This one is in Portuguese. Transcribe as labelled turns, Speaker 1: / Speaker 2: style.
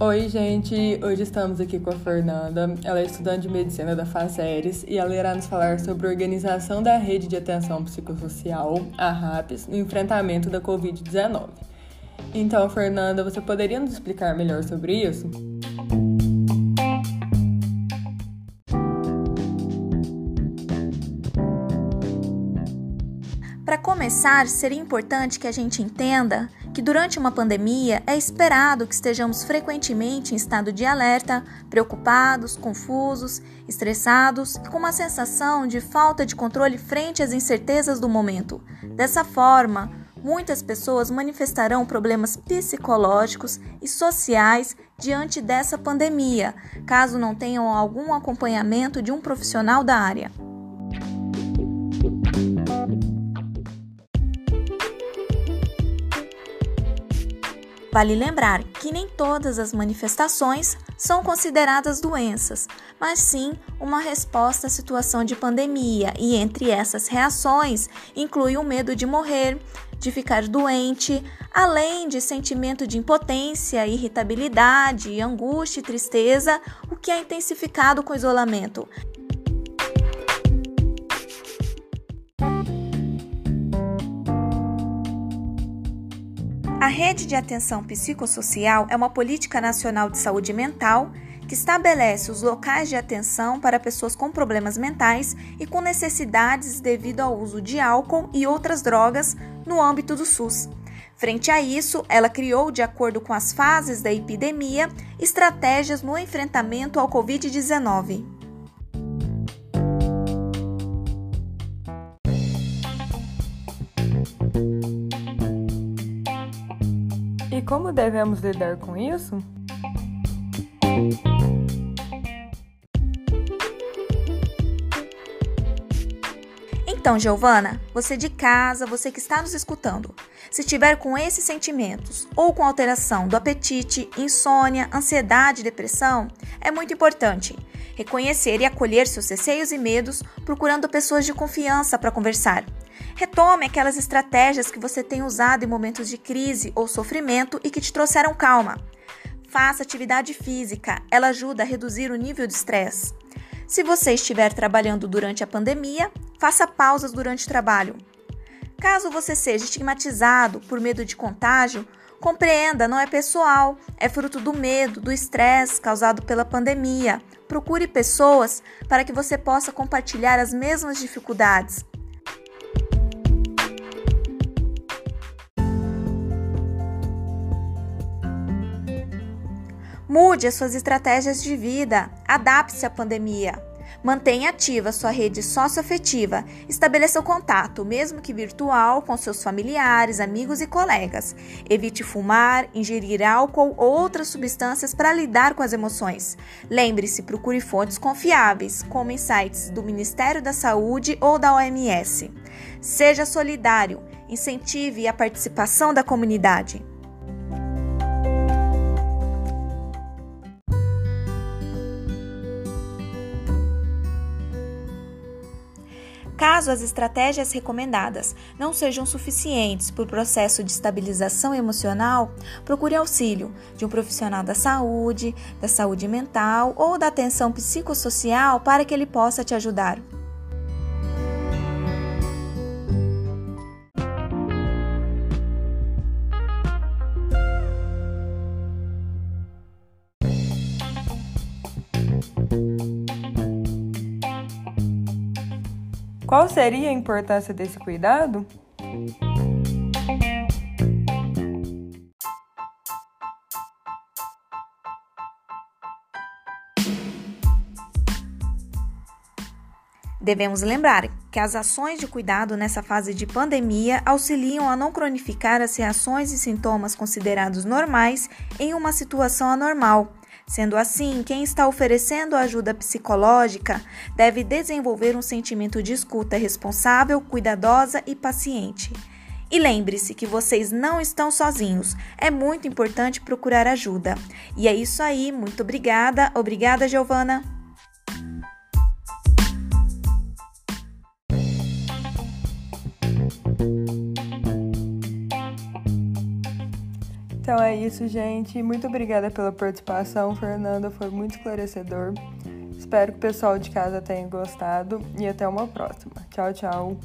Speaker 1: Oi, gente! Hoje estamos aqui com a Fernanda. Ela é estudante de medicina da FACERES e ela irá nos falar sobre a organização da rede de atenção psicossocial, a RAPS, no enfrentamento da Covid-19. Então, Fernanda, você poderia nos explicar melhor sobre isso?
Speaker 2: Para começar, seria importante que a gente entenda que durante uma pandemia é esperado que estejamos frequentemente em estado de alerta, preocupados, confusos, estressados e com uma sensação de falta de controle frente às incertezas do momento. Dessa forma, muitas pessoas manifestarão problemas psicológicos e sociais diante dessa pandemia, caso não tenham algum acompanhamento de um profissional da área. Vale lembrar que nem todas as manifestações são consideradas doenças, mas sim uma resposta à situação de pandemia, e entre essas reações inclui o medo de morrer, de ficar doente, além de sentimento de impotência, irritabilidade, angústia e tristeza, o que é intensificado com o isolamento. A Rede de Atenção Psicossocial é uma política nacional de saúde mental que estabelece os locais de atenção para pessoas com problemas mentais e com necessidades devido ao uso de álcool e outras drogas no âmbito do SUS. Frente a isso, ela criou, de acordo com as fases da epidemia, estratégias no enfrentamento ao Covid-19.
Speaker 1: Como devemos lidar com isso?
Speaker 2: Então, Giovana, você de casa, você que está nos escutando, se tiver com esses sentimentos ou com alteração do apetite, insônia, ansiedade, depressão, é muito importante reconhecer e acolher seus receios e medos, procurando pessoas de confiança para conversar. Retome aquelas estratégias que você tem usado em momentos de crise ou sofrimento e que te trouxeram calma. Faça atividade física, ela ajuda a reduzir o nível de estresse. Se você estiver trabalhando durante a pandemia, faça pausas durante o trabalho. Caso você seja estigmatizado por medo de contágio, compreenda, não é pessoal, é fruto do medo, do estresse causado pela pandemia. Procure pessoas para que você possa compartilhar as mesmas dificuldades. Mude as suas estratégias de vida, adapte-se à pandemia. Mantenha ativa sua rede socioafetiva, estabeleça o contato, mesmo que virtual, com seus familiares, amigos e colegas. Evite fumar, ingerir álcool ou outras substâncias para lidar com as emoções. Lembre-se, procure fontes confiáveis, como em sites do Ministério da Saúde ou da OMS. Seja solidário, incentive a participação da comunidade. Caso as estratégias recomendadas não sejam suficientes para o processo de estabilização emocional, procure auxílio de um profissional da saúde, da saúde mental ou da atenção psicossocial para que ele possa te ajudar.
Speaker 1: Qual seria a importância desse cuidado?
Speaker 2: Devemos lembrar que as ações de cuidado nessa fase de pandemia auxiliam a não cronificar as reações e sintomas considerados normais em uma situação anormal Sendo assim, quem está oferecendo ajuda psicológica deve desenvolver um sentimento de escuta responsável, cuidadosa e paciente. E lembre-se que vocês não estão sozinhos. É muito importante procurar ajuda. E é isso aí. Muito obrigada. Obrigada, Giovana.
Speaker 1: Então é isso, gente. Muito obrigada pela participação, Fernanda. Foi muito esclarecedor. Espero que o pessoal de casa tenha gostado e até uma próxima. Tchau, tchau.